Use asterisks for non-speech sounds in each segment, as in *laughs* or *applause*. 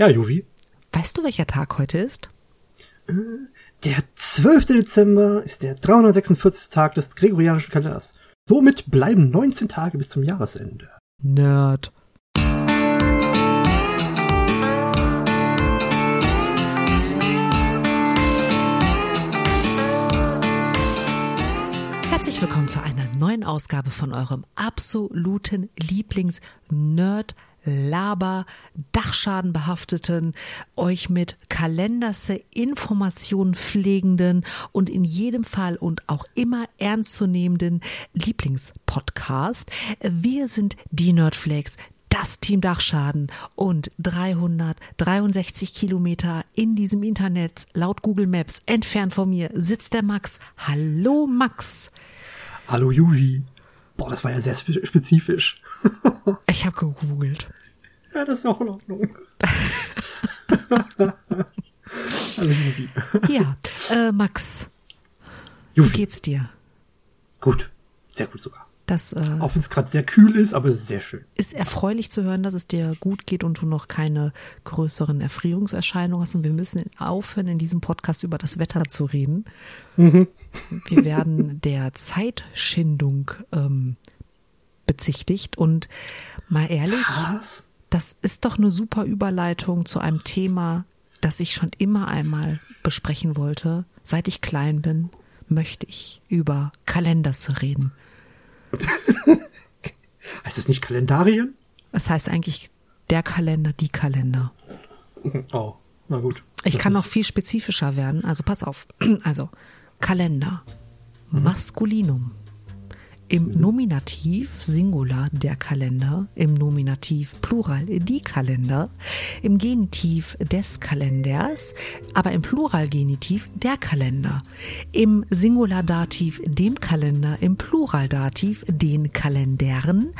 Ja, Juvi. Weißt du, welcher Tag heute ist? Der 12. Dezember ist der 346. Tag des gregorianischen Kalenders. Somit bleiben 19 Tage bis zum Jahresende. Nerd. Herzlich willkommen zu einer neuen Ausgabe von eurem absoluten Lieblings-Nerd- Laber, Dachschaden behafteten, euch mit Kalenderse Informationen pflegenden und in jedem Fall und auch immer ernstzunehmenden Lieblingspodcast. Wir sind die Nerdflakes, das Team Dachschaden und 363 Kilometer in diesem Internet laut Google Maps entfernt von mir sitzt der Max. Hallo Max. Hallo Juvi. Boah, das war ja sehr spe spezifisch. *laughs* ich habe gegoogelt. Ja, das ist auch in Ordnung. Hallo *laughs* *laughs* Juvi. Ja, äh, Max. Juvi. Wie geht's dir? Gut, sehr gut sogar. Das, äh, Auch wenn es gerade sehr kühl ist, aber es ist sehr schön. Ist erfreulich zu hören, dass es dir gut geht und du noch keine größeren Erfrierungserscheinungen hast. Und wir müssen aufhören, in diesem Podcast über das Wetter zu reden. Mhm. Wir werden der Zeitschindung ähm, bezichtigt. Und mal ehrlich, Was? Das ist doch eine super Überleitung zu einem Thema, das ich schon immer einmal besprechen wollte. Seit ich klein bin, möchte ich über Kalenders reden. *laughs* heißt es nicht Kalendarien? Es heißt eigentlich der Kalender, die Kalender. Oh, na gut. Ich das kann noch viel spezifischer werden. Also pass auf. *clears throat* Also Kalender. Mhm. Maskulinum. Im Nominativ Singular der Kalender, im Nominativ Plural die Kalender, im Genitiv des Kalenders, aber im Pluralgenitiv der Kalender, im Singulardativ dem Kalender, im Pluraldativ den Kalendern,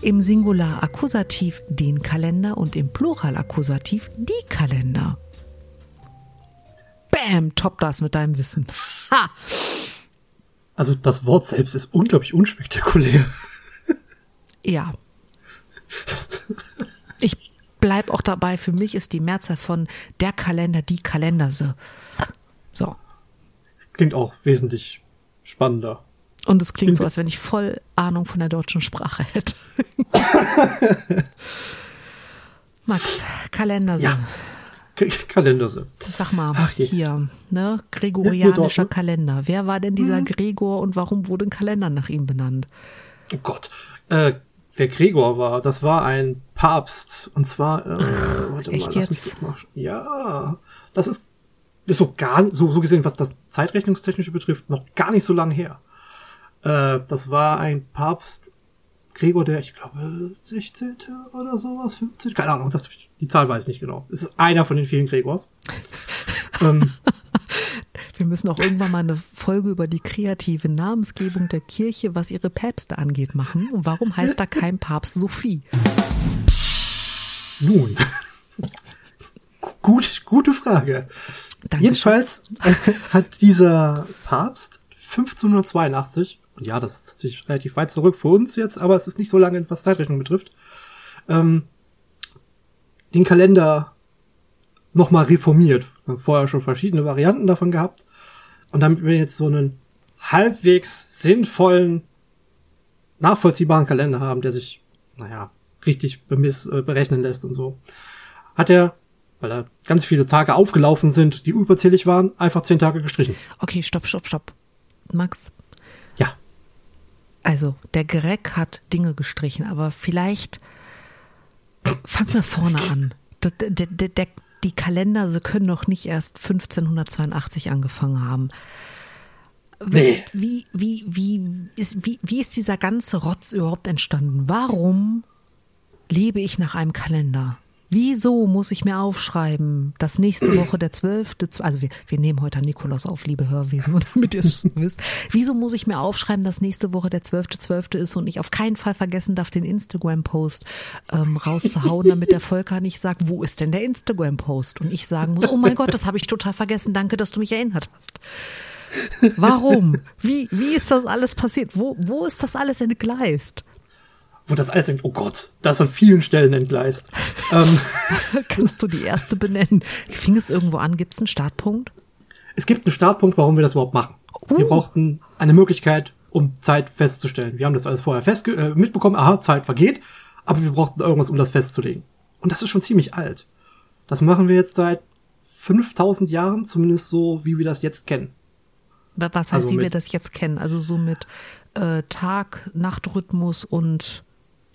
im Singular-Akkusativ den Kalender und im Pluralakkusativ die Kalender. Bam, top das mit deinem Wissen. Ha! Also das Wort selbst ist unglaublich unspektakulär. Ja. Ich bleib auch dabei, für mich ist die Mehrzahl von der Kalender die Kalenderse. So. Klingt auch wesentlich spannender. Und es klingt so, als wenn ich voll Ahnung von der deutschen Sprache hätte. *laughs* Max, Kalenderse. Ja. Kalenderse. Sag mal, Ach, hier, ne? Gregorianischer ja, ne? Kalender. Wer war denn dieser mhm. Gregor und warum wurde ein Kalender nach ihm benannt? Oh Gott. Äh, wer Gregor war, das war ein Papst. Und zwar, äh, warte Echt mal, lass mich jetzt? mal. Ja, das ist, ist so gar, so, so gesehen, was das Zeitrechnungstechnische betrifft, noch gar nicht so lange her. Äh, das war ein Papst Gregor der, ich glaube, 16. oder sowas, 15. Keine Ahnung, das, die Zahl weiß ich nicht genau. Es ist einer von den vielen Gregors. *laughs* ähm, wir müssen auch irgendwann mal eine Folge über die kreative Namensgebung der Kirche, was ihre Päpste angeht, machen. Und warum heißt da kein Papst Sophie? Nun, gut, gute Frage. Dankeschön. Jedenfalls hat dieser Papst 1582 und ja, das ist tatsächlich relativ weit zurück für uns jetzt, aber es ist nicht so lange, was Zeitrechnung betrifft, ähm, den Kalender nochmal reformiert. Wir haben vorher schon verschiedene Varianten davon gehabt. Und damit wir jetzt so einen halbwegs sinnvollen, nachvollziehbaren Kalender haben, der sich, naja, richtig bemiss, äh, berechnen lässt und so, hat er, weil da ganz viele Tage aufgelaufen sind, die überzählig waren, einfach zehn Tage gestrichen. Okay, stopp, stopp, stopp. Max, also, der Greg hat Dinge gestrichen, aber vielleicht fangen wir vorne an. Der, der, der, die Kalender, sie können doch nicht erst 1582 angefangen haben. Nee. Wie, wie, wie, ist, wie, wie ist dieser ganze Rotz überhaupt entstanden? Warum lebe ich nach einem Kalender? Wieso muss ich mir aufschreiben, dass nächste *clears throat* Woche der zwölfte, also wir, wir nehmen heute an Nikolaus auf, liebe Hörwesen, damit ihr es *laughs* wisst. Wieso muss ich mir aufschreiben, dass nächste Woche der zwölfte, zwölfte ist und ich auf keinen Fall vergessen darf, den Instagram-Post ähm, rauszuhauen, damit der Volker nicht sagt, wo ist denn der Instagram-Post? Und ich sagen muss, oh mein Gott, das habe ich total vergessen, danke, dass du mich erinnert hast. Warum? Wie, wie ist das alles passiert? Wo, wo ist das alles entgleist? Wo das alles denkt, oh Gott, das an vielen Stellen entgleist. ähm, *laughs* Kannst du die erste benennen? Fing es irgendwo an? Gibt es einen Startpunkt? Es gibt einen Startpunkt, warum wir das überhaupt machen. Uh. Wir brauchten eine Möglichkeit, um Zeit festzustellen. Wir haben das alles vorher fest äh, mitbekommen, aha, Zeit vergeht, aber wir brauchten irgendwas, um das festzulegen. Und das ist schon ziemlich alt. Das machen wir jetzt seit 5000 Jahren, zumindest so, wie wir das jetzt kennen. Was heißt, also wie wir das jetzt kennen? Also so mit äh, Tag-Nacht-Rhythmus und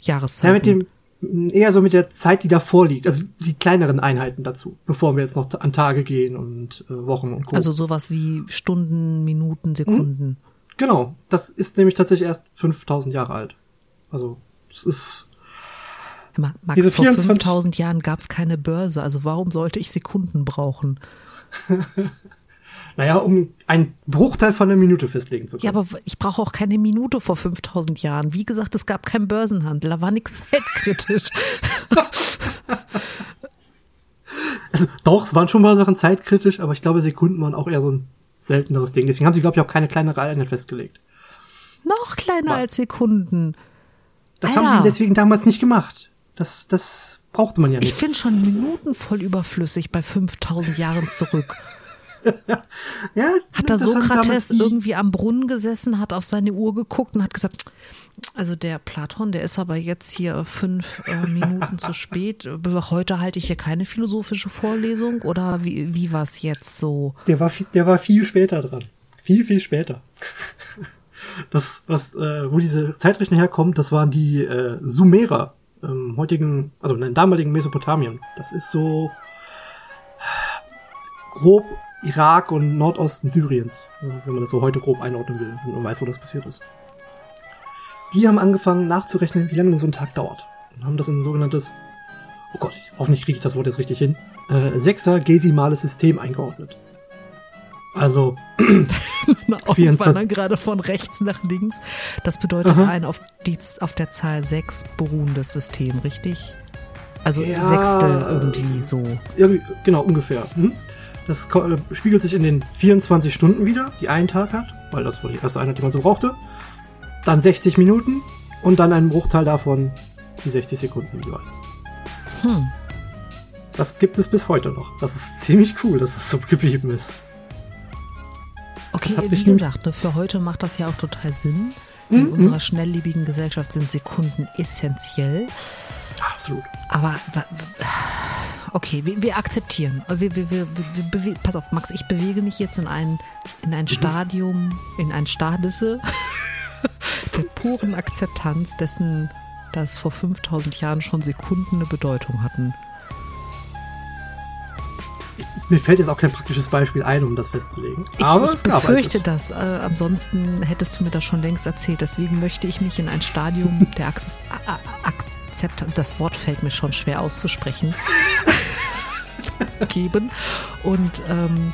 Jahreszeit. Ja, mit dem, eher so mit der Zeit, die davor liegt. Also die kleineren Einheiten dazu, bevor wir jetzt noch an Tage gehen und äh, Wochen und Co. Also sowas wie Stunden, Minuten, Sekunden. Hm? Genau. Das ist nämlich tatsächlich erst 5000 Jahre alt. Also, es ist. Max, diese vor 5000 Jahren gab es keine Börse, also warum sollte ich Sekunden brauchen? *laughs* Naja, um einen Bruchteil von einer Minute festlegen zu können. Ja, aber ich brauche auch keine Minute vor 5000 Jahren. Wie gesagt, es gab keinen Börsenhandel, da war nichts *laughs* zeitkritisch. also *laughs* doch, es waren schon mal Sachen zeitkritisch, aber ich glaube, Sekunden waren auch eher so ein selteneres Ding. Deswegen haben sie, glaube ich, auch keine kleinere Einheit festgelegt. Noch kleiner war. als Sekunden. Das Alter. haben sie deswegen damals nicht gemacht. Das, das brauchte man ja nicht. Ich finde schon Minuten voll überflüssig bei 5000 Jahren zurück. *laughs* ja, hat da Sokrates irgendwie am Brunnen gesessen, hat auf seine Uhr geguckt und hat gesagt, also der Platon, der ist aber jetzt hier fünf äh, *laughs* Minuten zu spät. Heute halte ich hier keine philosophische Vorlesung oder wie, wie war es jetzt so? Der war, der war viel später dran. Viel, viel später. Das, was, äh, wo diese Zeitrechnung herkommt, das waren die äh, Sumerer im heutigen, also in den damaligen Mesopotamien. Das ist so grob Irak und Nordosten Syriens, wenn man das so heute grob einordnen will und man weiß, wo das passiert ist. Die haben angefangen nachzurechnen, wie lange denn so ein Tag dauert. Und haben das in ein sogenanntes, oh Gott, ich, hoffentlich kriege ich das Wort jetzt richtig hin, äh, sechser-gesimales System eingeordnet. Also *clears throat* Augen gerade von rechts nach links. Das bedeutet Aha. ein auf, die, auf der Zahl 6 beruhendes System, richtig? Also ja, Sechstel irgendwie so. Irgendwie, genau, ungefähr. Hm? Das spiegelt sich in den 24 Stunden wieder, die ein Tag hat, weil das war die erste Einheit, die man so brauchte. Dann 60 Minuten und dann ein Bruchteil davon die 60 Sekunden jeweils. Hm. Das gibt es bis heute noch. Das ist *laughs* ziemlich cool, dass es so geblieben ist. Okay, wie gesagt, ne, für heute macht das ja auch total Sinn. In mhm. unserer schnelllebigen Gesellschaft sind Sekunden essentiell. Absolut. Aber okay, wir, wir akzeptieren. Wir, wir, wir, wir, pass auf, Max, ich bewege mich jetzt in ein, in ein mhm. Stadium, in ein Stadisse *laughs* der puren Akzeptanz dessen, dass vor 5000 Jahren schon Sekunden eine Bedeutung hatten. Mir fällt jetzt auch kein praktisches Beispiel ein, um das festzulegen. Ich, Aber ich befürchte das. Äh, ansonsten hättest du mir das schon längst erzählt. Deswegen möchte ich mich in ein Stadium *laughs* der Akzeptanz Akzept, das Wort fällt mir schon schwer auszusprechen, *laughs* geben. Und ähm,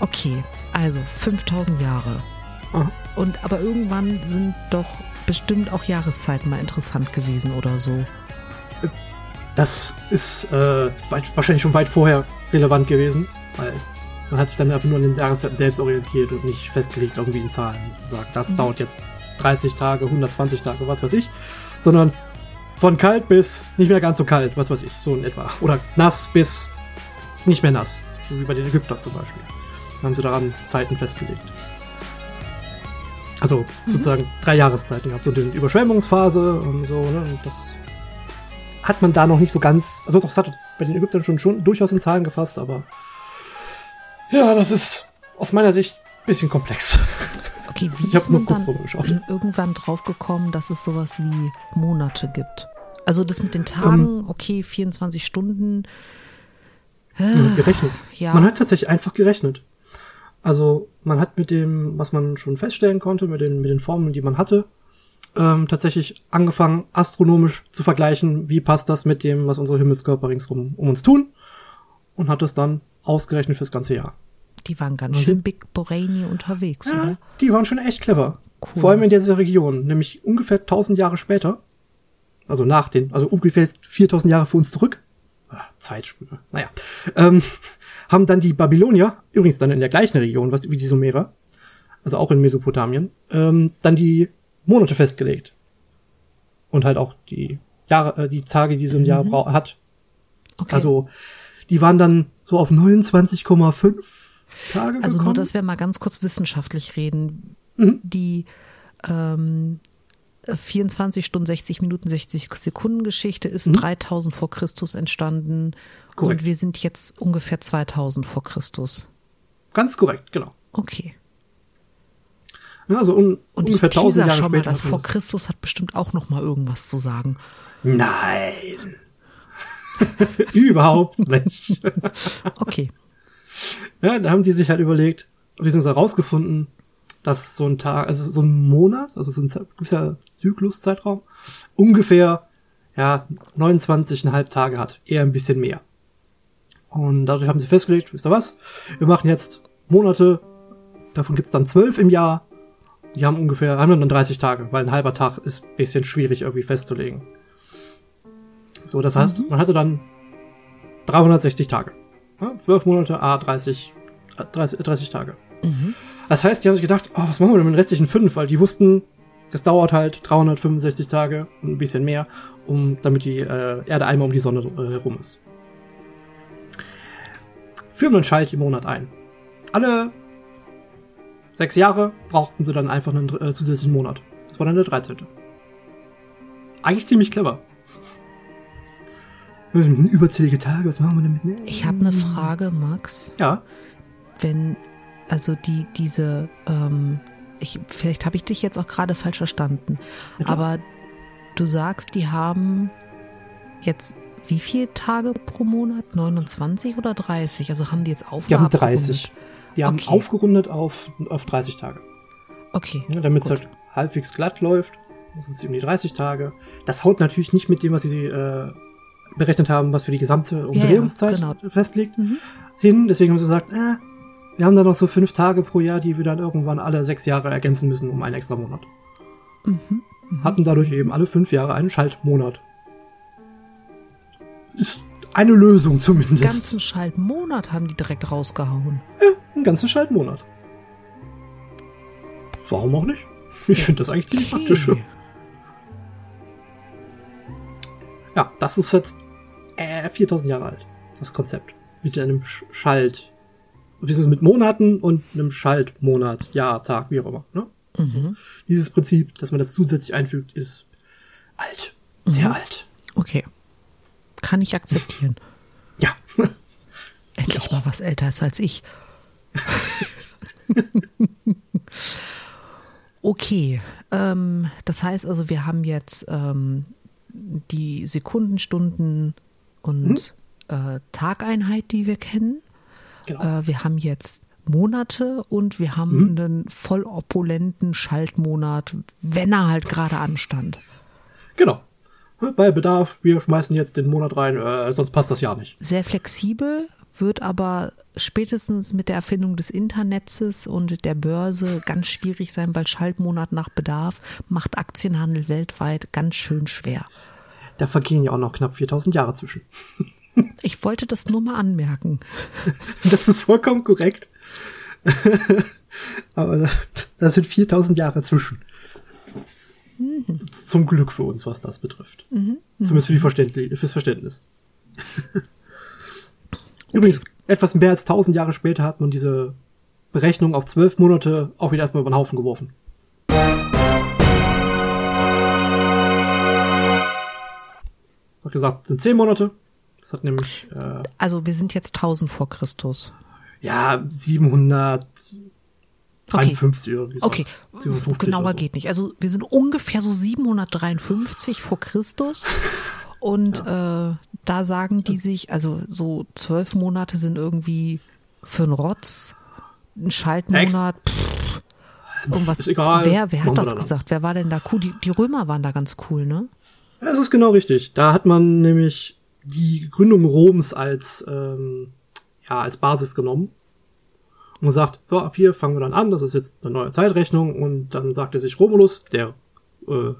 okay, also 5000 Jahre. Und aber irgendwann sind doch bestimmt auch Jahreszeiten mal interessant gewesen oder so. Das ist äh, weit, wahrscheinlich schon weit vorher relevant gewesen, weil man hat sich dann einfach nur an den Jahreszeiten selbst orientiert und nicht festgelegt irgendwie in Zahlen zu sagen, das mhm. dauert jetzt 30 Tage, 120 Tage, was weiß ich, sondern von kalt bis nicht mehr ganz so kalt, was weiß ich, so in etwa. Oder nass bis nicht mehr nass. So wie bei den Ägyptern zum Beispiel. Da haben sie daran Zeiten festgelegt. Also mhm. sozusagen drei Jahreszeiten. Also die Überschwemmungsphase und so, ne? Und das hat man da noch nicht so ganz. Also doch, das hat bei den Ägyptern schon, schon durchaus in Zahlen gefasst, aber ja, das ist aus meiner Sicht ein bisschen komplex. Okay, wie ich ist man dann irgendwann draufgekommen, dass es sowas wie Monate gibt? Also das mit den Tagen, um, okay, 24 Stunden. Äh, gerechnet. Ja. Man hat tatsächlich einfach gerechnet. Also man hat mit dem, was man schon feststellen konnte, mit den, mit den Formeln, die man hatte, ähm, tatsächlich angefangen, astronomisch zu vergleichen, wie passt das mit dem, was unsere Himmelskörper ringsrum um uns tun, und hat es dann ausgerechnet fürs ganze Jahr. Die waren ganz schön big brainy unterwegs, ja, oder? Die waren schon echt clever. Cool. Vor allem in dieser Region, nämlich ungefähr 1000 Jahre später, also nach den, also ungefähr 4000 Jahre für uns zurück, Ach, Zeitsprünge, naja, ähm, *laughs* haben dann die Babylonier, übrigens dann in der gleichen Region was, wie die Sumerer, also auch in Mesopotamien, ähm, dann die Monate festgelegt. Und halt auch die Jahre, äh, die Tage, die so ein Jahr Mhm. hat. Okay. Also, die waren dann so auf 29,5 Tage Also nur, gekommen. dass wir mal ganz kurz wissenschaftlich reden. Mhm. Die ähm, 24 Stunden, 60 Minuten, 60 Sekunden Geschichte ist 3000 vor Christus entstanden Mhm. Korrekt. und wir sind jetzt ungefähr 2000 vor Christus. Ganz korrekt, genau. Okay. Ja, also un Und ich ungefähr 1000 teaser Jahre schon mal, später. das vor Christus hat bestimmt auch noch mal irgendwas zu sagen. Nein. *laughs* Überhaupt nicht. *laughs* Okay. Ja, da haben die sich halt überlegt, beziehungsweise herausgefunden, dass so ein Tag, also so ein Monat, also so ein gewisser Zykluszeitraum, ungefähr ja 29,5 Tage hat, eher ein bisschen mehr. Und dadurch haben sie festgelegt, wisst ihr was? Wir machen jetzt Monate, davon gibt's dann zwölf im Jahr. Die haben ungefähr, haben dann 30 Tage, weil ein halber Tag ist ein bisschen schwierig irgendwie festzulegen. So, das heißt, man hatte dann 360 Tage. 12 Monate, A, 30, äh, 30, 30 Tage. Das heißt, die haben sich gedacht, oh, was machen wir denn mit den restlichen fünf? Weil die wussten, das dauert halt 365 Tage und ein bisschen mehr, um, damit die äh, Erde einmal um die Sonne äh, herum ist. Führen einen Schalt im Monat ein. Alle sechs Jahre brauchten sie dann einfach einen äh, zusätzlichen Monat. Das war dann der 13. Eigentlich ziemlich clever. Überzählige Tage, was machen wir damit? Nee. Ich habe eine Frage, Max. Ja, wenn, also die, diese, ähm, ich, vielleicht habe ich dich jetzt auch gerade falsch verstanden, Ja, aber du sagst, die haben jetzt wie viele Tage pro Monat? 29 oder 30? Also haben die jetzt auf die haben 30. abgerundet? Die haben Okay. aufgerundet auf, auf 30 Tage. Okay. Ja, damit es halt halbwegs glatt läuft, sind es um die 30 Tage. Das haut natürlich nicht mit dem, was sie äh, berechnet haben, was für die gesamte Umdrehungszeit genau. festlegt, Mhm. hin. Deswegen haben sie gesagt, äh, wir haben da noch so fünf Tage pro Jahr, die wir dann irgendwann alle sechs Jahre ergänzen müssen um einen extra Monat. Mhm. Hatten dadurch eben alle fünf Jahre einen Schaltmonat. Ist eine Lösung Den zumindest. ganzen Schaltmonat haben die direkt rausgehauen. Einen ganzen Schaltmonat. Warum auch nicht? Ich finde das eigentlich ziemlich praktisch. Ja, das ist jetzt äh, 4000 Jahre alt, das Konzept. Mit einem Sch Schalt. Beziehungsweise mit Monaten und einem Schaltmonat, Jahr, Tag, wie auch immer. Ne? Mhm. Dieses Prinzip, dass man das zusätzlich einfügt, ist alt. Sehr Mhm. alt. Okay. Kann ich akzeptieren. Ja. *laughs* Endlich mal was älter ist als ich. *laughs* *laughs* okay, ähm, das heißt also, wir haben jetzt ähm, die Sekunden, Stunden und äh, Tageinheit, die wir kennen. Genau. Äh, wir haben jetzt Monate und wir haben einen voll opulenten Schaltmonat, wenn er halt gerade anstand. Genau. Bei Bedarf, wir schmeißen jetzt den Monat rein, äh, sonst passt das Jahr nicht. sehr flexibel, wird aber spätestens mit der Erfindung des Internets und der Börse ganz schwierig sein, weil Schaltmonat nach Bedarf macht Aktienhandel weltweit ganz schön schwer. Da vergehen ja auch noch knapp 4000 Jahre zwischen. *laughs* Ich wollte das nur mal anmerken. *laughs* Das ist vollkommen korrekt. *laughs* Aber da, da sind 4000 Jahre zwischen. Z- Zum Glück für uns, was das betrifft. Zumindest für die Verständli fürs Verständnis. Übrigens, etwas mehr als 1000 Jahre später hat man diese Berechnung auf zwölf Monate auch wieder erstmal über den Haufen geworfen. Hat gesagt, sind zehn Monate. Das hat nämlich, äh, Also wir sind jetzt 1000 vor Christus. ja, 753 oder wie Okay, 750 genauer so. geht nicht. Also wir sind ungefähr so 753 vor Christus. *laughs* Und äh, da sagen die sich, also so zwölf Monate sind irgendwie für einen Rotz, ein Schaltmonat, pff, irgendwas. Ist egal, Wer, wer hat das gesagt? Wer war denn da cool? Die, die Römer waren da ganz cool, ne? Das ist genau richtig. Da hat man nämlich die Gründung Roms als, ähm, ja, als Basis genommen und gesagt, so, ab hier fangen wir dann an, das ist jetzt eine neue Zeitrechnung und dann sagte sich Romulus, der äh,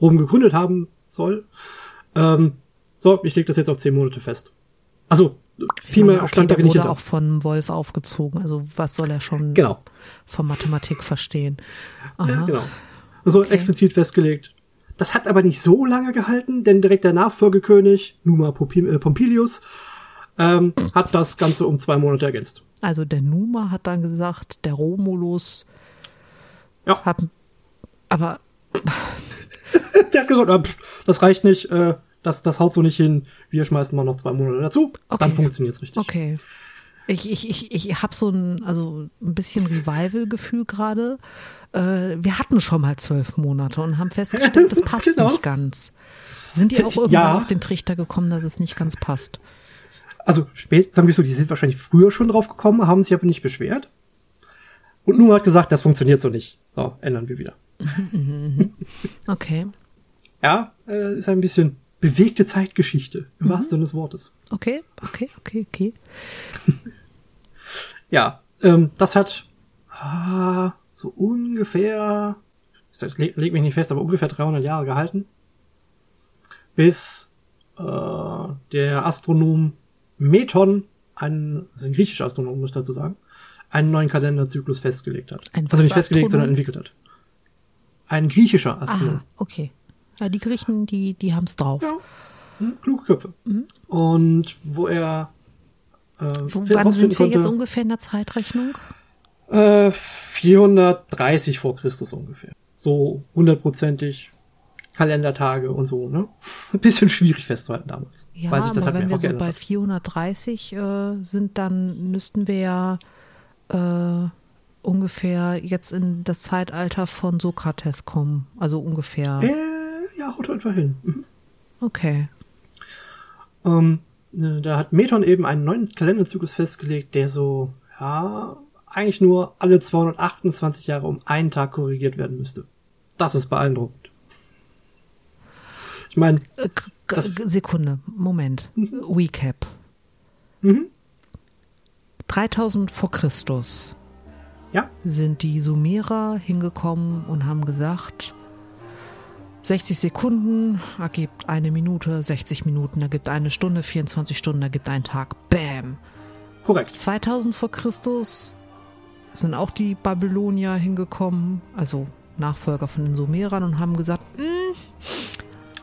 Rom gegründet haben soll, ähm, so, ich lege das jetzt auf zehn Monate fest. Also, viel mehr okay, stand da der nicht wurde hinter. auch von Wolf aufgezogen. Also was soll er schon Genau. von Mathematik verstehen? Aha. Ja, genau. Also Okay. explizit festgelegt, Das hat aber nicht so lange gehalten, denn direkt der Nachfolgekönig, Numa äh, Pompilius, ähm, hat das Ganze um zwei Monate ergänzt. Also der Numa hat dann gesagt, der Romulus ja. hat, aber *laughs* der hat gesagt, das reicht nicht, äh, das, das haut so nicht hin, wir schmeißen mal noch zwei Monate dazu, okay. dann funktioniert's richtig. Okay. Ich, ich, ich, ich habe so ein, also ein bisschen Revival-Gefühl gerade. Äh, wir hatten schon mal zwölf Monate und haben festgestellt, *laughs* das passt genau. nicht ganz. Sind die auch irgendwann ja. auf den Trichter gekommen, dass es nicht ganz passt? Also spät, sagen wir so, die sind wahrscheinlich früher schon drauf gekommen, haben sich aber nicht beschwert. Und Numa hat gesagt, das funktioniert so nicht. So, ändern wir wieder. Okay. Ja, äh, ist ein bisschen bewegte Zeitgeschichte, im mhm. wahrsten Sinne des Wortes. Okay, okay, okay, okay. *laughs* ja, ähm, das hat ah, so ungefähr, ich leg, leg mich nicht fest, aber ungefähr 300 Jahre gehalten, bis äh, der Astronom Meton, ein, das ist ein griechischer Astronom, muss ich dazu sagen, einen neuen Kalenderzyklus festgelegt hat. Ein also nicht festgelegt, sondern entwickelt hat. Ein griechischer Astronom. Ah, okay. Ja, die Griechen, die, die haben es drauf. Ja. Hm, kluge Köpfe. Mhm. Und wo er. Äh, wo, wann sind wir konnte, jetzt ungefähr in der Zeitrechnung? Äh, 430 vor Christus ungefähr. So hundertprozentig Kalendertage und so, ne? Ein *laughs* bisschen schwierig festzuhalten damals. Ja, weil sich das aber halt wenn wir so bei 430 äh, sind, dann müssten wir ja äh, ungefähr jetzt in das Zeitalter von Sokrates kommen. Also ungefähr. Äh, ja, haut etwa hin. Mhm. Okay. Ähm, ne, da hat Meton eben einen neuen Kalenderzyklus festgelegt, der so, ja, eigentlich nur alle 228 Jahre um einen Tag korrigiert werden müsste. Das ist beeindruckend. Ich meine. Äh, Sekunde, Moment. Mhm. Recap. Mhm. 3000 vor Christus. Ja. Sind die Sumerer hingekommen und haben gesagt, 60 Sekunden ergibt eine Minute, 60 Minuten ergibt eine Stunde, 24 Stunden ergibt einen Tag. Bam. Korrekt. 2000 vor Christus sind auch die Babylonier hingekommen, also Nachfolger von den Sumerern und haben gesagt,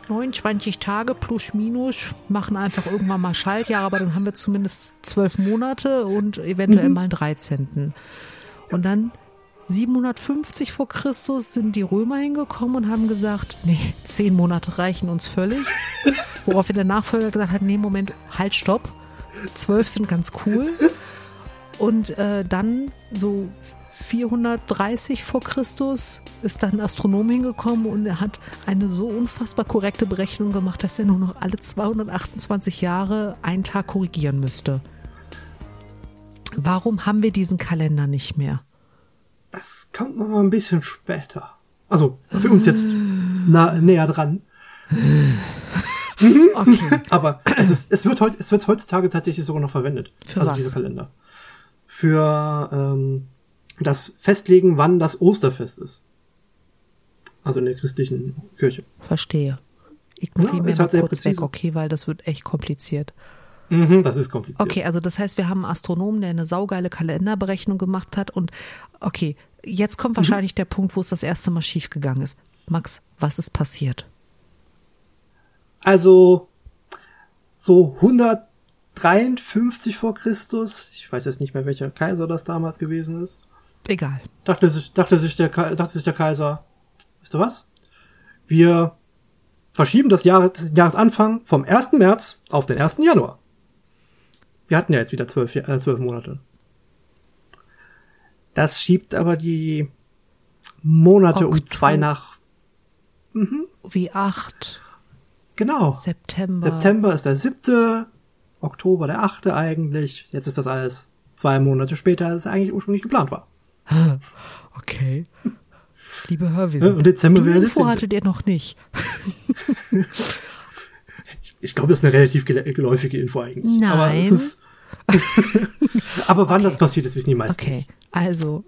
29 hm, Tage plus minus machen einfach irgendwann mal Schaltjahre, aber dann haben wir zumindest zwölf Monate und eventuell mhm. mal einen 13. Und dann 750 vor Christus sind die Römer hingekommen und haben gesagt, nee, zehn Monate reichen uns völlig. *laughs* Woraufhin der Nachfolger gesagt hat, nee, Moment, halt, stopp. Zwölf sind ganz cool. Und äh, dann so 430 vor Christus ist dann ein Astronom hingekommen und er hat eine so unfassbar korrekte Berechnung gemacht, dass er nur noch alle 228 Jahre einen Tag korrigieren müsste. Warum haben wir diesen Kalender nicht mehr? Das kommt noch mal ein bisschen später. Also für uns jetzt nah, näher dran. *laughs* okay. *laughs* Aber es, ist, es, wird heut, es wird heutzutage tatsächlich sogar noch verwendet. Für also was? dieser Kalender. Für ähm, das Festlegen, wann das Osterfest ist. Also in der christlichen Kirche. Verstehe. Ignoriere ja, mir halt kurz präzise. weg, okay, weil das wird echt kompliziert. Mhm, das ist kompliziert. Okay, also das heißt, wir haben einen Astronomen, der eine saugeile Kalenderberechnung gemacht hat und okay, jetzt kommt mhm. wahrscheinlich mhm. der Punkt, wo es das erste Mal schiefgegangen ist. Max, was ist passiert? Also so 153 vor Christus, ich weiß jetzt nicht mehr, welcher Kaiser das damals gewesen ist. Egal. Dachte sich, dachte sich der, dachte sich der Kaiser, weißt du was? Wir verschieben das Jahr, den Jahresanfang vom 1. März auf den 1. Januar. Wir hatten ja jetzt wieder zwölf, äh, zwölf Monate. Das schiebt aber die Monate Oktober. um zwei nach. Mhm. Wie acht. Genau. September. September ist der siebte, Oktober der achte eigentlich. Jetzt ist das alles zwei Monate später, als es eigentlich ursprünglich geplant war. *laughs* Okay. Liebe Hörwesen, und Dezember die Info hattet ihr noch nicht. *laughs* ich glaube, das ist eine relativ geläufige Info eigentlich. Nein. Aber es ist. *laughs* aber wann okay. das passiert, das wissen die meisten. Okay, also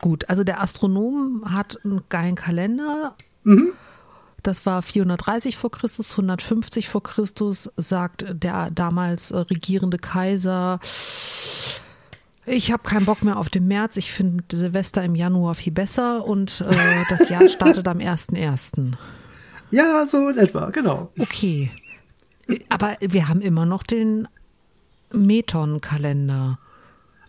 gut. Also der Astronom hat einen geilen Kalender. Mhm. Das war 430 vor Christus, 150 vor Christus, sagt der damals regierende Kaiser Ich habe keinen Bock mehr auf den März. Ich finde Silvester im Januar viel besser und äh, das Jahr startet am 1.1. Ja, so in etwa, genau. Okay. Aber wir haben immer noch den Meton-Kalender.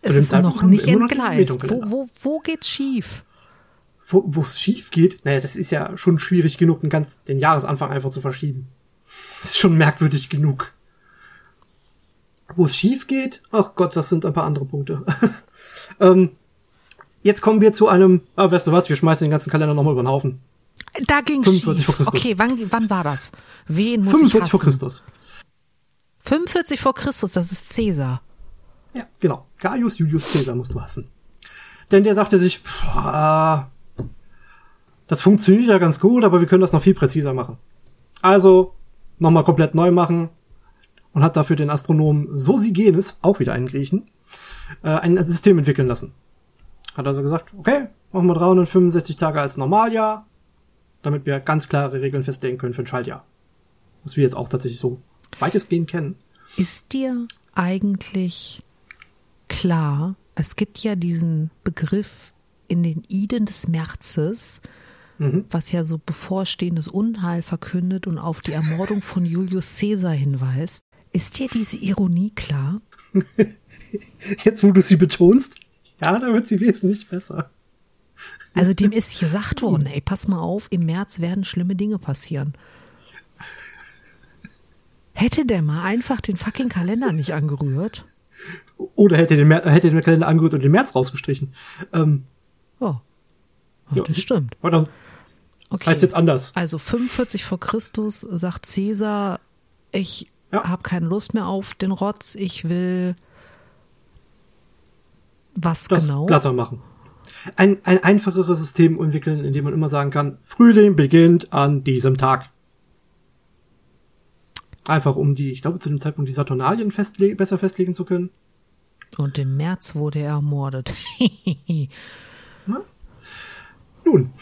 Es ist noch nicht entgleist. Wo, wo, wo geht's schief? Wo es schief geht? Naja, das ist ja schon schwierig genug, den, ganz, den Jahresanfang einfach zu verschieben. Das ist schon merkwürdig genug. Wo es schief geht? Ach Gott, das sind ein paar andere Punkte. *laughs* ähm, jetzt kommen wir zu einem, ah, weißt du was, wir schmeißen den ganzen Kalender nochmal über den Haufen. Da ging 45 schief. vor Christus. Okay, wann, wann war das? Wen muss 45 ich hassen? vor Christus. 45 vor Christus, das ist Cäsar. Ja, genau. Gaius Julius Caesar musst du hassen. Denn der sagte sich, pff, das funktioniert ja ganz gut, aber wir können das noch viel präziser machen. Also nochmal komplett neu machen und hat dafür den Astronomen Sosigenes, auch wieder einen Griechen, äh, ein System entwickeln lassen. Hat also gesagt, okay, machen wir 365 Tage als Normaljahr, damit wir ganz klare Regeln festlegen können für ein Schaltjahr. Was wir jetzt auch tatsächlich so weitestgehend kennen. Ist dir eigentlich klar, es gibt ja diesen Begriff in den Iden des Märzes, Mhm. was ja so bevorstehendes Unheil verkündet und auf die Ermordung von Julius Caesar hinweist. Ist dir diese Ironie klar? *laughs* Jetzt, wo du sie betonst, ja, da wird sie wesentlich besser. Also dem ist gesagt worden, ey, pass mal auf, im März werden schlimme Dinge passieren. Hätte der mal einfach den fucking Kalender nicht angerührt? Oder hätte den, hätte den Kalender angerührt und den März rausgestrichen. Ähm, Oh. oh Ja. das stimmt. oder Okay. heißt jetzt anders. Also 45 vor Christus sagt Cäsar, ich Ja. habe keine Lust mehr auf den Rotz, ich will was Das genau? glatter machen. Ein, ein einfacheres System entwickeln, in dem man immer sagen kann, Frühling beginnt an diesem Tag. Einfach um die, ich glaube zu dem Zeitpunkt die Saturnalien festle besser festlegen zu können. Und im März wurde er ermordet. *laughs* Nun.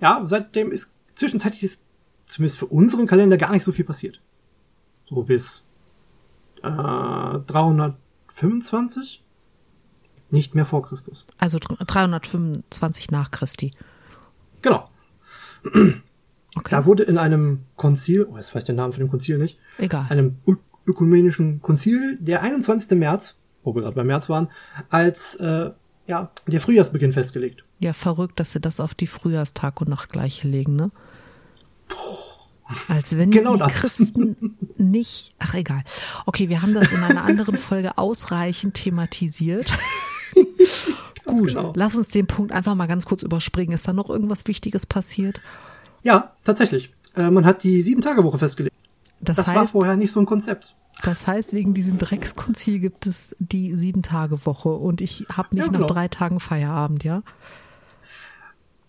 Ja, seitdem ist zwischenzeitlich ist zumindest für unseren Kalender gar nicht so viel passiert. So bis äh, 325? Nicht mehr vor Christus. also 325 nach Christi. Genau. Okay, Da wurde in einem Konzil, oh, jetzt weiß ich den Namen von dem Konzil nicht, egal. einem ökumenischen Konzil, der 21. März, wo wir gerade beim März waren, als äh, ja, der Frühjahrsbeginn festgelegt. Ja, verrückt, dass sie das auf die Frühjahrstag und Nachtgleiche legen, ne? Als wenn Genau die das. Christen nicht. Ach egal. Okay, wir haben das in einer anderen Folge ausreichend thematisiert. *laughs* Gut, genau. lass uns den Punkt einfach mal ganz kurz überspringen. Ist da noch irgendwas Wichtiges passiert? Ja, tatsächlich. Äh, man hat die Sieben-Tage-Woche festgelegt. Das, Das war heißt, vorher nicht so ein Konzept. das heißt, wegen diesem Dreckskonzil gibt es die Sieben-Tage-Woche und ich habe nicht Ja, nach genau. drei Tagen Feierabend, ja?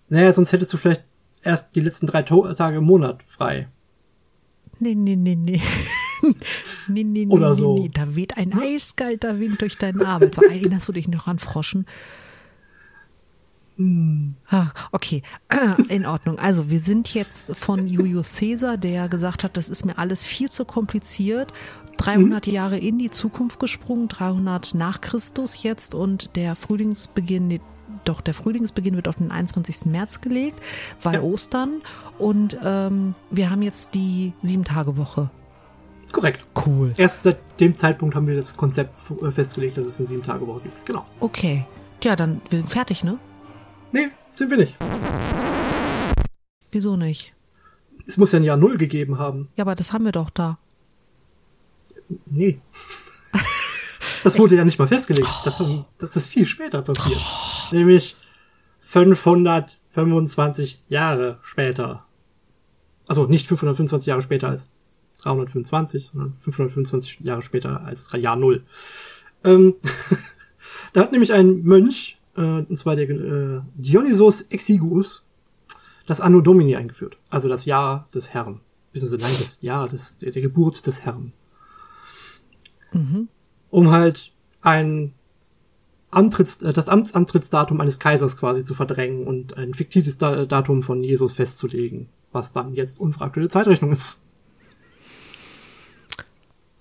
Naja, sonst hättest du vielleicht erst die letzten drei to Tage im Monat frei. Nee, nee, nee, nee. Nee, nee, nee, Oder nee, so. nee. Da weht ein eiskalter Wind durch deinen Arbeit. So, *laughs* erinnerst du dich noch an Froschen? Ah, okay, *clears throat* in Ordnung. Also wir sind jetzt von Julius Caesar, der gesagt hat, das ist mir alles viel zu kompliziert. 300 Jahre in die Zukunft gesprungen, 300 nach Christus jetzt und der Frühlingsbeginn, nee, doch der Frühlingsbeginn wird auf den 21. März gelegt, weil Ja. Ostern und ähm, wir haben jetzt die Sieben-Tage-Woche. Korrekt. Cool. Erst seit dem Zeitpunkt haben wir das Konzept äh, festgelegt, dass es eine Sieben-Tage-Woche gibt. Genau. Okay. Ja, dann wir sind fertig, ne? Nee, sind wir nicht. Wieso nicht? Es muss ja ein Jahr Null gegeben haben. Ja, aber das haben wir doch da. Nee. *laughs* Das wurde ja nicht mal festgelegt. Das, haben, das ist viel später passiert. Nämlich 525 Jahre später. Also nicht 525 Jahre später als 325, sondern 525 Jahre später als Jahr Null. Ähm, *laughs* da hat nämlich ein Mönch, äh, und zwar der äh, Dionysos Exiguus, das Anno Domini eingeführt. Also das Jahr des Herrn. Beziehungsweise nein, das Jahr des, der, der Geburt des Herrn um halt ein Antritts, äh, das Amtsantrittsdatum eines Kaisers quasi zu verdrängen und ein fiktives Da- Datum von Jesus festzulegen, was dann jetzt unsere aktuelle Zeitrechnung ist.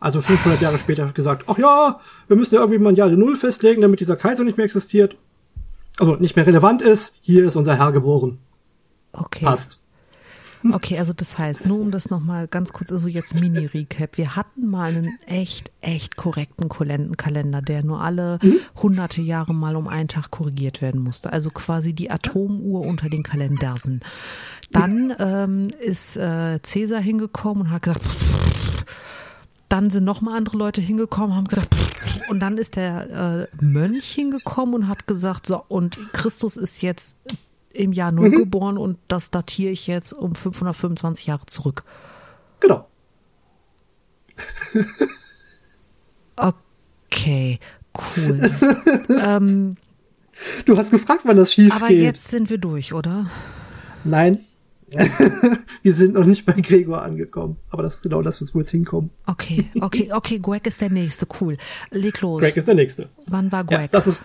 Also 500 Jahre später gesagt, ach ja, wir müssen ja irgendwie mal ein Jahr Null festlegen, damit dieser Kaiser nicht mehr existiert. Also nicht mehr relevant ist. Hier ist unser Herr geboren. Okay. Passt. Okay, also das heißt, nur um das nochmal ganz kurz, also jetzt Mini-Recap. Wir hatten mal einen echt, echt korrekten Kalender, der nur alle hunderte Jahre mal um einen Tag korrigiert werden musste. Also quasi die Atomuhr unter den Kalendersen. Dann ähm, ist äh, Cäsar hingekommen und hat gesagt, dann sind noch mal andere Leute hingekommen, haben gesagt, und dann ist der äh, Mönch hingekommen und hat gesagt, so, und Christus ist jetzt im Jahr Null mhm. geboren und das datiere ich jetzt um 525 Jahre zurück. Genau. okay, cool. *laughs* ähm, du hast gefragt, wann das schief aber geht. Aber jetzt sind wir durch, oder? Nein. *laughs* wir sind noch nicht bei Gregor angekommen. Aber das ist genau das, was wir jetzt hinkommen. Okay, okay, okay. Greg ist der Nächste. Cool. Leg los. Greg ist der Nächste. Wann war Greg? Ja, das ist,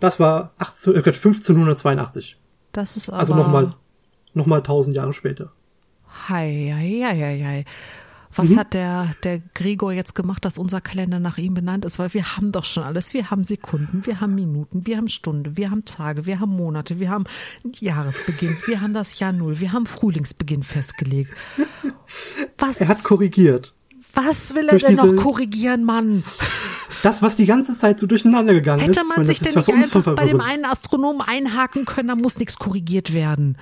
das war 18, 1582. Das ist also aber. Also nochmal, nochmal 1000 Jahre später. Hei, hei, hei, hei. Was mhm. hat der, der Gregor jetzt gemacht, dass unser Kalender nach ihm benannt ist? Weil wir haben doch schon alles. Wir haben Sekunden, wir haben Minuten, wir haben Stunden, wir haben Tage, wir haben Monate, wir haben Jahresbeginn, wir haben das Jahr Null, wir haben Frühlingsbeginn festgelegt. Was? Er hat korrigiert. Was will er denn noch korrigieren, Mann? Das, was die ganze Zeit so durcheinander gegangen Hätte ist. Hätte man sich denn nicht einfach bei dem einen Astronomen einhaken können, da muss nichts korrigiert werden.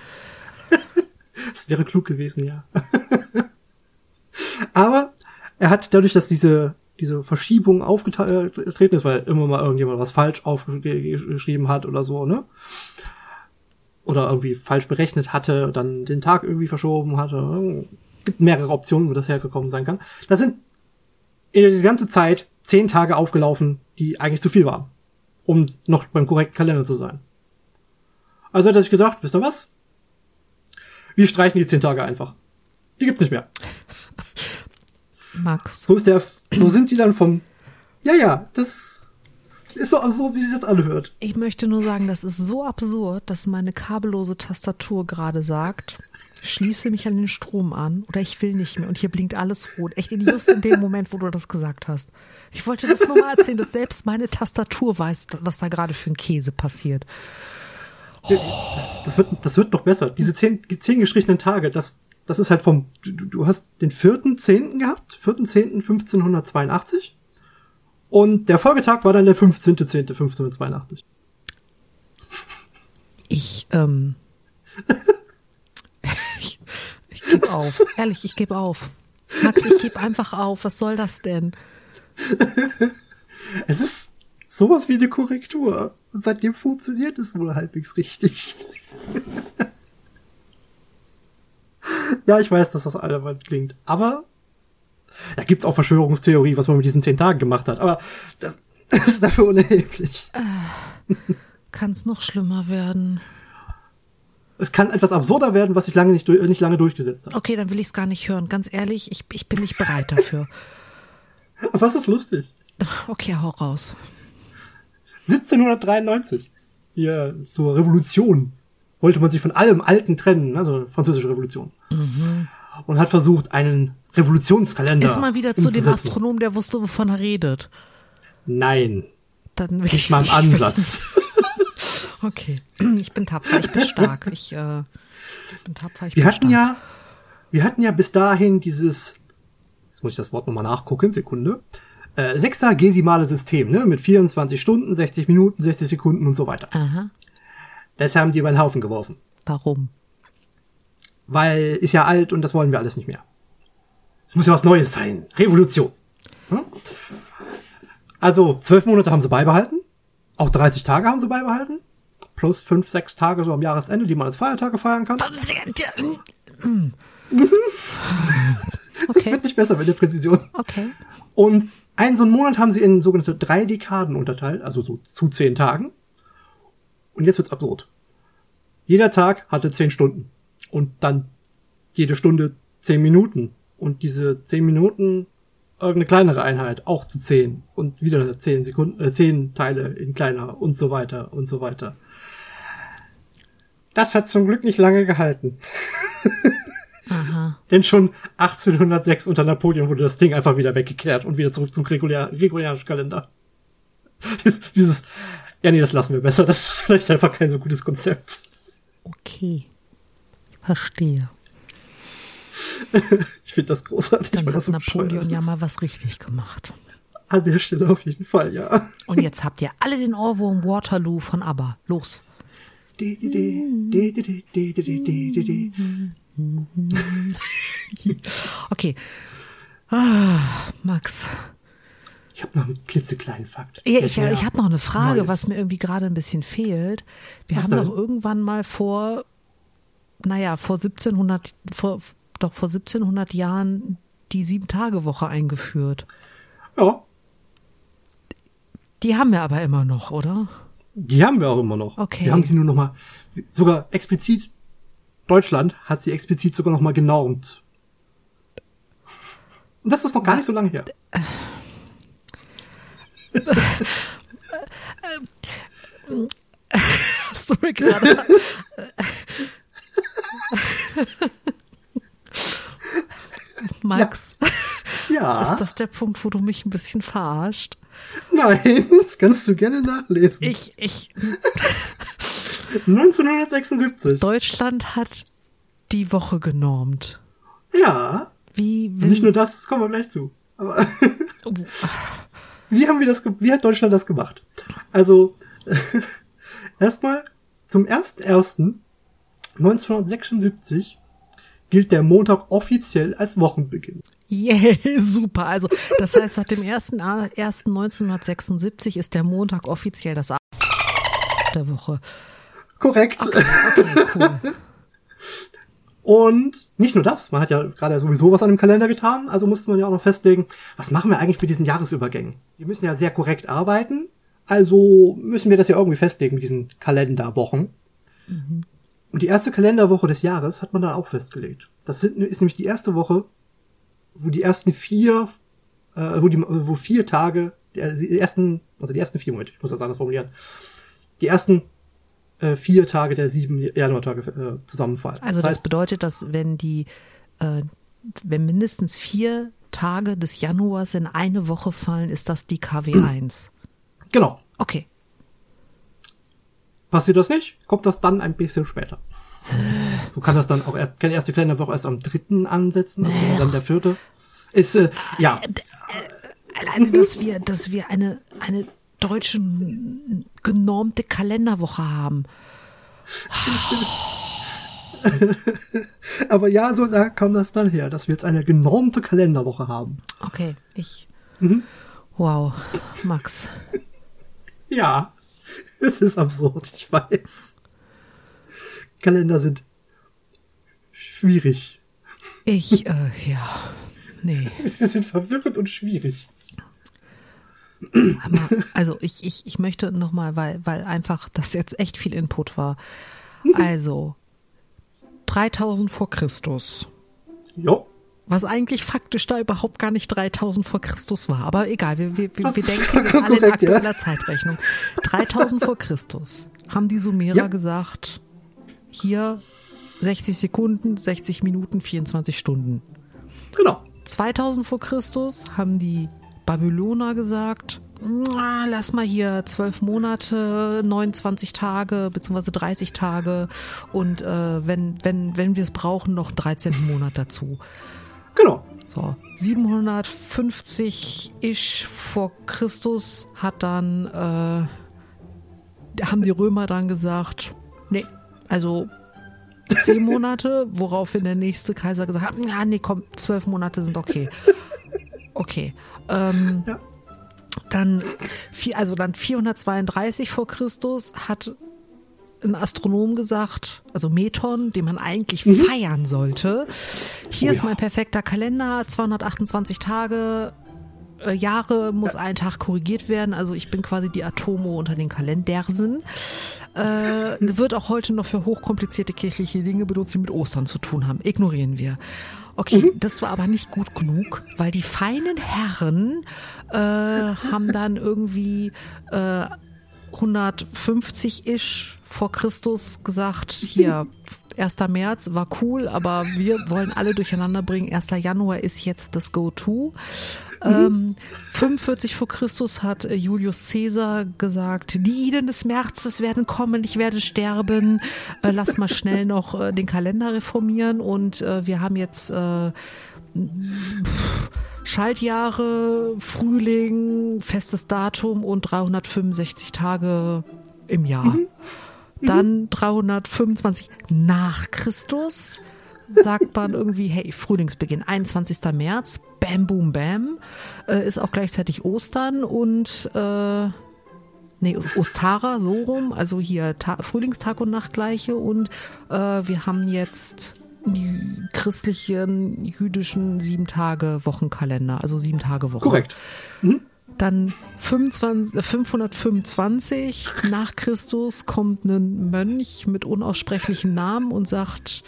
*laughs* das wäre klug gewesen, ja. *laughs* Aber er hat dadurch, dass diese diese Verschiebung aufgetreten ist, weil immer mal irgendjemand was falsch aufgeschrieben hat oder so, ne? Oder irgendwie falsch berechnet hatte, dann den Tag irgendwie verschoben hatte. Es gibt mehrere Optionen, wo das hergekommen sein kann. Das sind in dieser ganze Zeit zehn Tage aufgelaufen, die eigentlich zu viel waren, um noch beim korrekten Kalender zu sein. Also hat er sich gedacht, wisst ihr was? Wir streichen die zehn Tage einfach. Die gibt's nicht mehr. *laughs* Max. So ist der, so sind die dann vom, ja, ja, das ist so absurd, wie sich das anhört. Ich möchte nur sagen, das ist so absurd, dass meine kabellose Tastatur gerade sagt, schließe mich an den Strom an oder ich will nicht mehr und hier blinkt alles rot. Echt just in dem Moment, wo du das gesagt hast. Ich wollte das nur mal erzählen, dass selbst meine Tastatur weiß, was da gerade für ein Käse passiert. Oh. Das, das, wird, das wird noch besser. Diese zehn, zehn gestrichenen Tage, das, das ist halt vom, du, du hast den vierten Zehnten gehabt, vierten Zehnten 1582. Und der Folgetag war dann der 15.10. 1582. Ich, ähm, *laughs* *laughs* ich, ich gebe auf. Ehrlich, ich gebe auf. Max, ich gebe einfach auf. Was soll das denn? *laughs* Es ist sowas wie eine Korrektur. Und seitdem funktioniert es wohl halbwegs richtig. *laughs* ja, ich weiß, dass das albern klingt. Aber da gibt's auch Verschwörungstheorie, was man mit diesen zehn Tagen gemacht hat. Aber das, *laughs* ist dafür unerheblich. Äh, kann es noch schlimmer werden? Es kann etwas absurder werden, was sich lange nicht, nicht lange durchgesetzt hat. Okay, dann will ich es gar nicht hören. Ganz ehrlich, ich, ich bin nicht bereit dafür. *laughs* was ist lustig? Okay, hau raus. 1793. Hier zur Revolution wollte man sich von allem Alten trennen, also französische Revolution. Mhm. Und hat versucht, einen Revolutionskalender. Ist mal wieder zu dem Astronom, der wusste, wovon er redet. Nein. Dann will nicht mal im Ansatz. *laughs* okay, ich bin tapfer, ich bin stark. Ich äh, bin tapfer, ich wir bin hatten stark. ja, wir hatten ja bis dahin dieses, jetzt muss ich das Wort nochmal nachgucken, Sekunde, äh, sechstagesimale System, ne, mit 24 Stunden, 60 Minuten, 60 Sekunden und so weiter. Aha. Das haben die über den Haufen geworfen. Warum? Weil ist ja alt und das wollen wir alles nicht mehr. Es muss ja was Neues sein. Revolution. Hm? Also zwölf Monate haben sie beibehalten. Auch 30 Tage haben sie beibehalten. Plus fünf, sechs Tage so am Jahresende, die man als Feiertage feiern kann. *laughs* Das Okay. wird nicht besser mit der Präzision. Okay. Und einen so einen Monat haben sie in sogenannte drei Dekaden unterteilt, also so zu zehn Tagen. Und jetzt wird's absurd. Jeder Tag hatte zehn Stunden. Und dann jede Stunde zehn Minuten. Und diese zehn Minuten irgendeine kleinere Einheit, auch zu zehn. Und wieder zehn Sekunden, äh, zehn Teile in kleiner und so weiter und so weiter. Das hat zum Glück nicht lange gehalten. Aha. *laughs* Denn schon 1806 unter Napoleon wurde das Ding einfach wieder weggekehrt und wieder zurück zum Gregorian gregorianischen Kalender. *laughs* Dieses, ja, nee, das lassen wir besser. Das ist vielleicht einfach kein so gutes Konzept. Okay. Ich verstehe. ich finde das großartig. Dann weil hat das so Napoleon ja mal was richtig gemacht. An der Stelle auf jeden Fall, ja. Und jetzt habt ihr alle den Ohrwurm Waterloo von ABBA. Los. okay. Ah, Max. Ich habe noch einen klitzekleinen Fakt. Ja, ich, ich habe noch eine Frage, Neues. was mir irgendwie gerade ein bisschen fehlt. Wir Was haben denn? doch irgendwann mal vor, naja, vor 1700, vor, doch vor 1700 Jahren die Sieben-Tage-Woche eingeführt. Ja, Die haben wir aber immer noch, oder? die haben wir auch immer noch. Okay. Wir haben sie nur noch mal, sogar explizit, Deutschland hat sie explizit sogar noch mal genormt. Und das ist noch gar nicht so lange her. Hast du mir gerade. Max, Ja, ist das der Punkt, wo du mich ein bisschen verarscht? nein, *laughs* das kannst du gerne nachlesen. Ich, ich, 1976. Deutschland hat die Woche genormt. Ja, Wie, nicht nur das, das kommen wir gleich zu. Aber Oh, wie haben wir das, wie hat Deutschland das gemacht? Also, *laughs* erstmal zum 1.1.1976 gilt der Montag offiziell als Wochenbeginn. yeah, *laughs* super. Also, das heißt, seit dem 1.1.1976 ist der Montag offiziell das A der Woche. Korrekt. Okay, cool. *laughs* Und nicht nur das, man hat ja gerade sowieso was an dem Kalender getan, also musste man ja auch noch festlegen, was machen wir eigentlich mit diesen Jahresübergängen? Wir müssen ja sehr korrekt arbeiten, also müssen wir das ja irgendwie festlegen mit diesen Kalenderwochen. Und die erste Kalenderwoche des Jahres hat man dann auch festgelegt. Das sind, ist nämlich die erste Woche, wo die ersten vier, äh, wo die, wo vier Tage, der, die ersten, also die ersten vier, Moment, ich muss das anders formulieren, die ersten äh, vier Tage der sieben Januartage äh, zusammenfallen. Also das bedeutet, dass wenn die, äh, wenn mindestens vier Tage des Januars in eine Woche fallen, ist das die KW1. *clears throat* Genau. Okay. Passiert das nicht, kommt das dann ein bisschen später. So kann das dann auch erst, kann die erste Kalenderwoche erst am dritten ansetzen, also dann der vierte. Ist, äh, ja, Alleine, dass wir, dass wir eine, eine deutsche n- genormte Kalenderwoche haben. *laughs* aber ja, so da kam das dann her, dass wir jetzt eine genormte Kalenderwoche haben. Okay, ich. Wow, Max. *laughs* Ja, *laughs* es ist absurd, ich weiß. Kalender sind schwierig. Ich, äh, ja. Nee. Sie sind verwirrend und schwierig. Hammer. Also ich, ich, ich möchte nochmal, weil, weil einfach das jetzt echt viel Input war. Also 3000 vor Christus. Jo, Was eigentlich faktisch da überhaupt gar nicht 3000 vor Christus war. Aber egal, wir, wir, wir, wir denken jetzt alle in korrekt, ja. aktueller Zeitrechnung. 3000 vor Christus haben die Sumerer Ja. gesagt, hier 60 Sekunden, 60 Minuten, 24 Stunden. genau. 2000 vor Christus haben die Babyloner gesagt, "Ah, lass mal hier zwölf Monate, 29 Tage beziehungsweise 30 Tage und äh, wenn, wenn, wenn wir es brauchen, noch einen 13. Monat dazu. Genau. So, 750-ish vor Christus hat dann, äh, haben die Römer dann gesagt, nee, also zehn Monate, woraufhin der nächste Kaiser gesagt hat, ja, nee, komm, zwölf Monate sind okay. Okay. Ähm, Ja. Dann, also dann 432 vor Christus hat ein Astronom gesagt, also Meton, den man eigentlich feiern sollte. Hier Oh ist ja. mein perfekter Kalender, 228 Tage, äh, Jahre muss ein Tag korrigiert werden. Also ich bin quasi die Atomo unter den Kalendersen. Äh, *laughs* wird auch heute noch für hochkomplizierte kirchliche Dinge benutzt, die mit Ostern zu tun haben. Ignorieren wir. Okay, das war aber nicht gut genug, weil die feinen Herren äh, haben dann irgendwie äh, 150-ish vor Christus gesagt, hier 1. März war cool, aber wir wollen alle durcheinander bringen. 1. Januar ist jetzt das Go-To. Ähm, 45 vor Christus hat äh, Julius Caesar gesagt, die Iden des Märzes werden kommen, ich werde sterben. Äh, lass mal schnell noch äh, den Kalender reformieren und äh, wir haben jetzt äh, Schaltjahre, Frühling, festes Datum und 365 Tage im Jahr. Mhm. Dann 325 nach Christus sagt man irgendwie, hey, Frühlingsbeginn, 21. März, bam, boom, bam, äh, ist auch gleichzeitig Ostern und äh, nee, Ostara, so rum, also hier Ta Frühlingstag und Nachtgleiche und äh, wir haben jetzt die christlichen, jüdischen sieben Tage Wochenkalender, also sieben Tage Woche. Korrekt. Mhm. Dann 25, 525 nach Christus kommt ein Mönch mit unaussprechlichen Namen und sagt,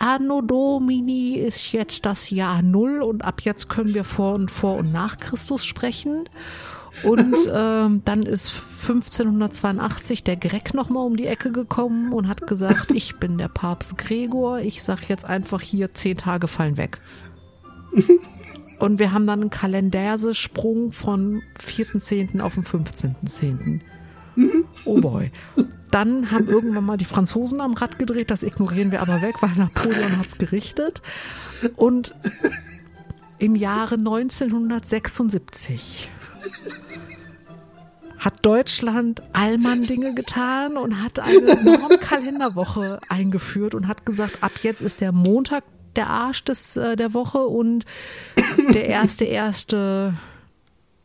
Anno Domini ist jetzt das Jahr Null und ab jetzt können wir vor und vor und nach Christus sprechen. Und *laughs* ähm, dann ist 1582 der Greg nochmal um die Ecke gekommen und hat gesagt, *laughs* ich bin der Papst Gregor, ich sag jetzt einfach hier, zehn Tage fallen weg. *laughs* Und wir haben dann einen Kalendersesprung von 4.10. auf den 15.10. Oh boy. Dann haben irgendwann mal die Franzosen am Rad gedreht, das ignorieren wir aber weg, weil Napoleon hat's gerichtet. Und im Jahre 1976 hat Deutschland Allmann-Dinge getan und hat eine Normkalenderwoche eingeführt und hat gesagt, ab jetzt ist der Montag der Arsch des, äh, der Woche und der erste erste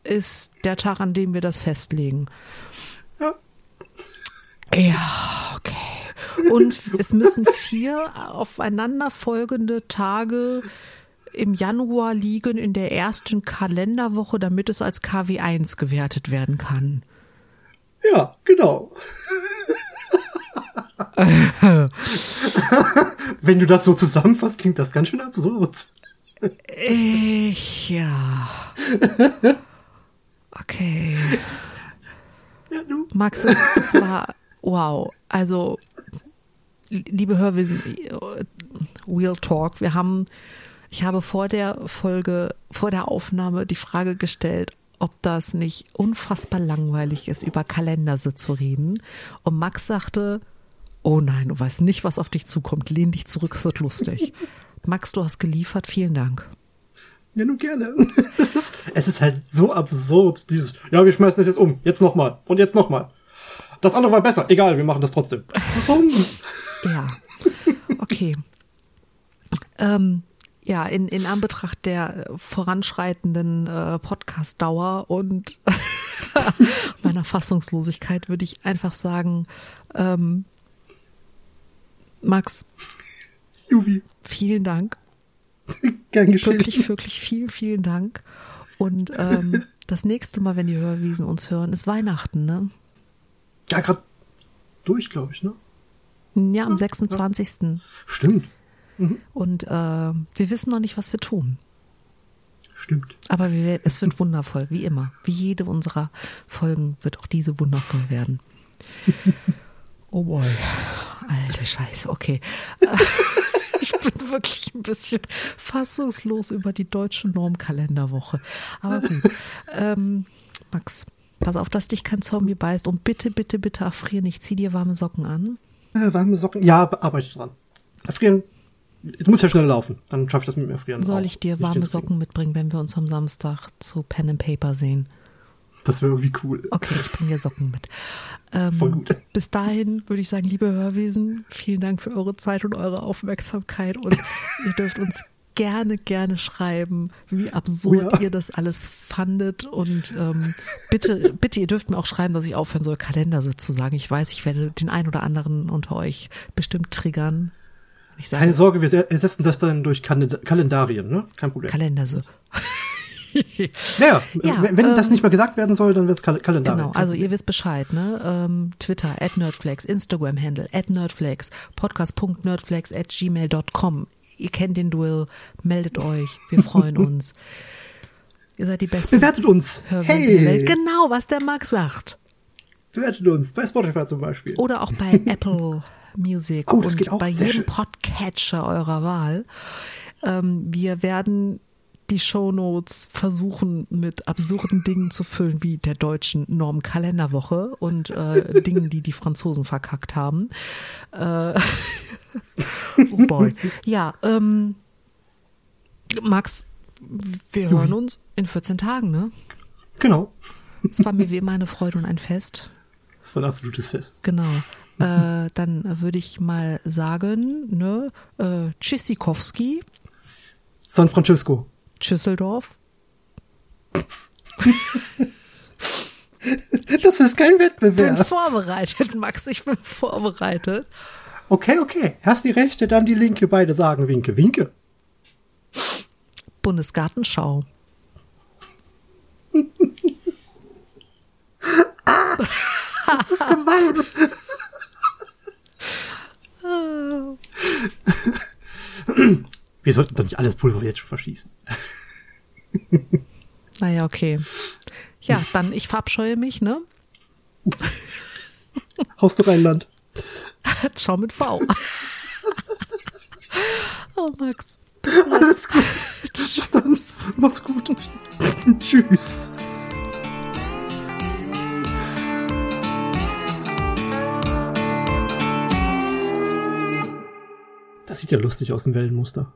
ist der Tag, an dem wir das festlegen. Ja. Okay. Und es müssen vier aufeinanderfolgende Tage im Januar liegen in der ersten Kalenderwoche, damit es als KW1 gewertet werden kann. Ja, genau. *laughs* Wenn du das so zusammenfasst, klingt das ganz schön absurd. Ich, ja. Okay. Ja, du. Max, es war wow. Also, liebe Hörwesen, Real Talk, wir haben, ich habe vor der Folge, vor der Aufnahme die Frage gestellt, ob das nicht unfassbar langweilig ist, über Kalenderse zu reden. Und Max sagte, oh nein, du weißt nicht, was auf dich zukommt. Lehn dich zurück, es wird lustig. *laughs* Max, du hast geliefert, vielen Dank. Ja, nur gerne. *laughs* Es ist, es ist halt so absurd, dieses, ja, wir schmeißen das jetzt um, jetzt nochmal und jetzt nochmal. Das andere war besser, egal, wir machen das trotzdem. Warum? Ja, okay. ähm, ja, in, in Anbetracht der voranschreitenden äh, Podcast-Dauer und *laughs* meiner Fassungslosigkeit würde ich einfach sagen, ähm, Max, Juvi. vielen Dank. Gern geschehen. Wirklich, wirklich vielen, vielen Dank. Und ähm, das nächste Mal, wenn die Hörwiesen uns hören, ist Weihnachten, ne? Ja, gerade durch, glaube ich, ne? Ja, am 26. Ja. Stimmt. Mhm. Und äh, wir wissen noch nicht, was wir tun. Stimmt. Aber wir, es wird wundervoll, wie immer. Wie jede unserer Folgen wird auch diese wundervoll werden. *laughs* oh boy. Alte Scheiße, okay. *laughs* ich bin wirklich ein bisschen fassungslos über die deutsche Normkalenderwoche. Aber gut. *laughs* Ähm, Max, pass auf, dass dich kein Zombie beißt und bitte, bitte, bitte erfrieren. Ich zieh dir warme Socken an. Äh, warme Socken? Ja, arbeite dran. Erfrieren Jetzt muss ja schnell laufen. Dann schaffe ich das mit mir Erfrieren. Soll ich dir warme Socken mitbringen, wenn wir uns am Samstag zu Pen and Paper sehen? Das wäre irgendwie cool. Okay, ich bringe dir Socken mit. Ähm, Voll gut. Bis dahin würde ich sagen, liebe Hörwesen, vielen Dank für eure Zeit und eure Aufmerksamkeit und *laughs* ihr dürft uns gerne, gerne schreiben, wie absurd oh ja. ihr das alles fandet. Und ähm, bitte, bitte, ihr dürft mir auch schreiben, dass ich aufhören soll, Kalendersitz zu sagen. Ich weiß, ich werde den einen oder anderen unter euch bestimmt triggern. Keine Sorge, wir ersetzen das dann durch Kalendarien, ne? Kein Problem. Kalenderse. *laughs* naja, ja, wenn, ähm, das nicht mehr gesagt werden soll, dann wird es Kal Kalendarien. Genau, also ihr wisst Bescheid, ne? Ähm, Twitter, at Nerdflex, Instagram-Handle, at Nerdflex, podcast.nerdflex at gmail.com. Ihr kennt den Duell, meldet euch, wir freuen *laughs* uns. ihr seid die Besten. Bewertet uns. Hey. Genau, was der Max sagt. Bewertet uns, bei Spotify zum Beispiel. Oder auch bei *laughs* Apple Music Oh, das und geht auch bei sehr jedem schön. Podcatcher eurer Wahl. Ähm, wir werden die Shownotes versuchen mit absurden Dingen zu füllen, wie der deutschen Norm-Kalenderwoche und äh, *laughs* Dingen, die die Franzosen verkackt haben. Äh, *laughs* oh boy. Ja, ähm, Max, wir hören uns in 14 Tagen, ne? Genau. Es war mir wie immer eine Freude und ein Fest. Das war ein absolutes Fest. Genau. Äh, dann würde ich mal sagen, ne, äh, Tschüssikowski, San Francisco. Schüsseldorf. *laughs* Das ist kein Ich bin Wettbewerb. vorbereitet, Max, ich bin vorbereitet. Okay, okay. Erst die rechte, dann die linke. Beide sagen Winke, Winke. Bundesgartenschau. Das ist gemein. Wir sollten doch nicht alles Pulver jetzt schon verschießen. Naja, okay. Ja, dann ich verabscheue mich, ne? Du Rheinland. *laughs* Ciao mit V. *laughs* oh, Max. Alles gut. *laughs* Bis dann. Macht's gut. Tschüss. Das sieht ja lustig aus, ein Wellenmuster.